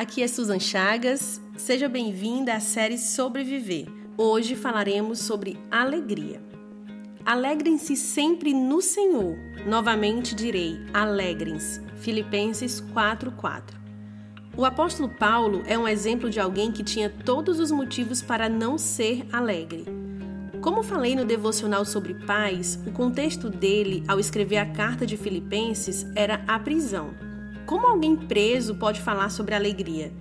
aqui é Susan Chagas. Seja bem-vinda à série Sobreviver. Hoje falaremos sobre alegria. Alegrem-se sempre no Senhor. Novamente direi: alegrem-se. Filipenses 4:4. O apóstolo Paulo é um exemplo de alguém que tinha todos os motivos para não ser alegre. Como falei no devocional sobre paz, o contexto dele ao escrever a carta de Filipenses era a prisão. Como alguém preso pode falar sobre alegria?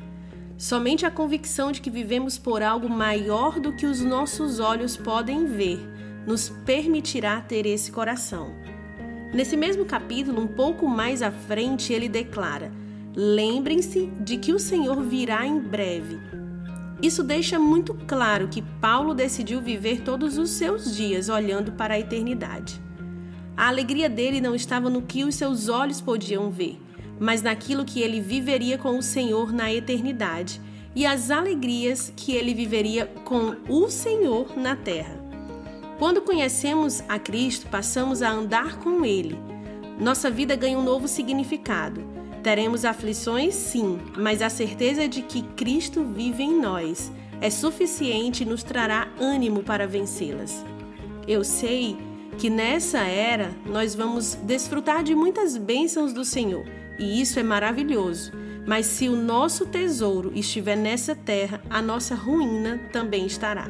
Somente a convicção de que vivemos por algo maior do que os nossos olhos podem ver nos permitirá ter esse coração. Nesse mesmo capítulo, um pouco mais à frente, ele declara: Lembrem-se de que o Senhor virá em breve. Isso deixa muito claro que Paulo decidiu viver todos os seus dias olhando para a eternidade. A alegria dele não estava no que os seus olhos podiam ver, mas naquilo que ele viveria com o Senhor na eternidade e as alegrias que ele viveria com o Senhor na terra. Quando conhecemos a Cristo, passamos a andar com Ele. Nossa vida ganha um novo significado. Teremos aflições, sim, mas a certeza de que Cristo vive em nós é suficiente e nos trará ânimo para vencê-las. Eu sei que nessa era nós vamos desfrutar de muitas bênçãos do Senhor, e isso é maravilhoso. Mas se o nosso tesouro estiver nessa terra, a nossa ruína também estará.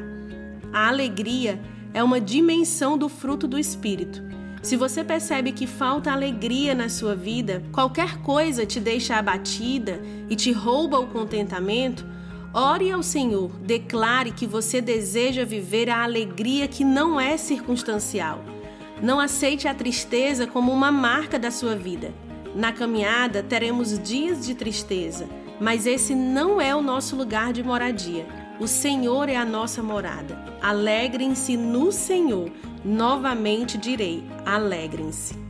A alegria é uma dimensão do fruto do Espírito. Se você percebe que falta alegria na sua vida, qualquer coisa te deixa abatida e te rouba o contentamento, ore ao Senhor, declare que você deseja viver a alegria que não é circunstancial. Não aceite a tristeza como uma marca da sua vida. Na caminhada teremos dias de tristeza, mas esse não é o nosso lugar de moradia. O Senhor é a nossa morada. Alegrem-se no Senhor. Novamente direi: alegrem-se.